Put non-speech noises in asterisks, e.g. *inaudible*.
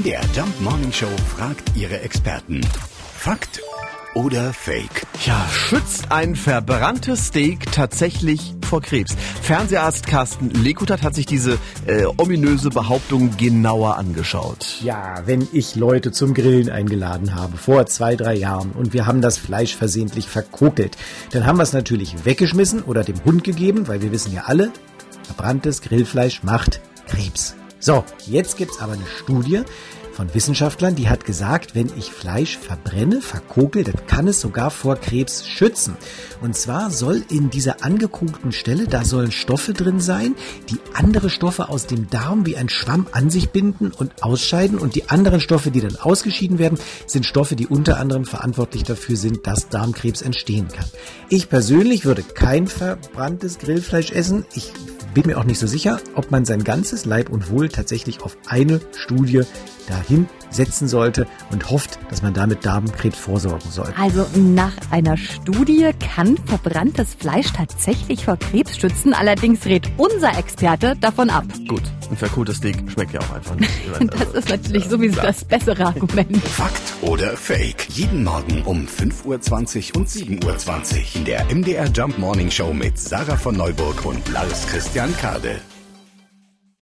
MDR Jump Morning Show fragt ihre Experten. Fakt oder Fake? Ja, schützt ein verbranntes Steak tatsächlich vor Krebs? Fernseharzt Carsten Lekutat hat sich diese äh, ominöse Behauptung genauer angeschaut. Ja, wenn ich Leute zum Grillen eingeladen habe, vor zwei, drei Jahren, und wir haben das Fleisch versehentlich verkokelt, dann haben wir es natürlich weggeschmissen oder dem Hund gegeben, weil wir wissen ja alle, verbranntes Grillfleisch macht Krebs. So, jetzt gibt's aber eine Studie von Wissenschaftlern, die hat gesagt, wenn ich Fleisch verbrenne, verkokel, dann kann es sogar vor Krebs schützen. Und zwar soll in dieser angekugelten Stelle, da sollen Stoffe drin sein, die andere Stoffe aus dem Darm wie ein Schwamm an sich binden und ausscheiden. Und die anderen Stoffe, die dann ausgeschieden werden, sind Stoffe, die unter anderem verantwortlich dafür sind, dass Darmkrebs entstehen kann. Ich persönlich würde kein verbranntes Grillfleisch essen. Ich bin mir auch nicht so sicher, ob man sein ganzes Leib und Wohl tatsächlich auf eine Studie dahin setzen sollte und hofft, dass man damit Darmkrebs vorsorgen soll. Also nach einer Studie kann verbranntes Fleisch tatsächlich vor Krebs schützen. Allerdings rät unser Experte davon ab. Gut, ein verkohltes Steak schmeckt ja auch einfach nicht. *laughs* das ist natürlich sowieso das bessere Argument. Fakt oder Fake? Jeden Morgen um 5.20 Uhr und 7.20 Uhr in der MDR Jump Morning Show mit Sarah von Neuburg und Lars Christian Kade.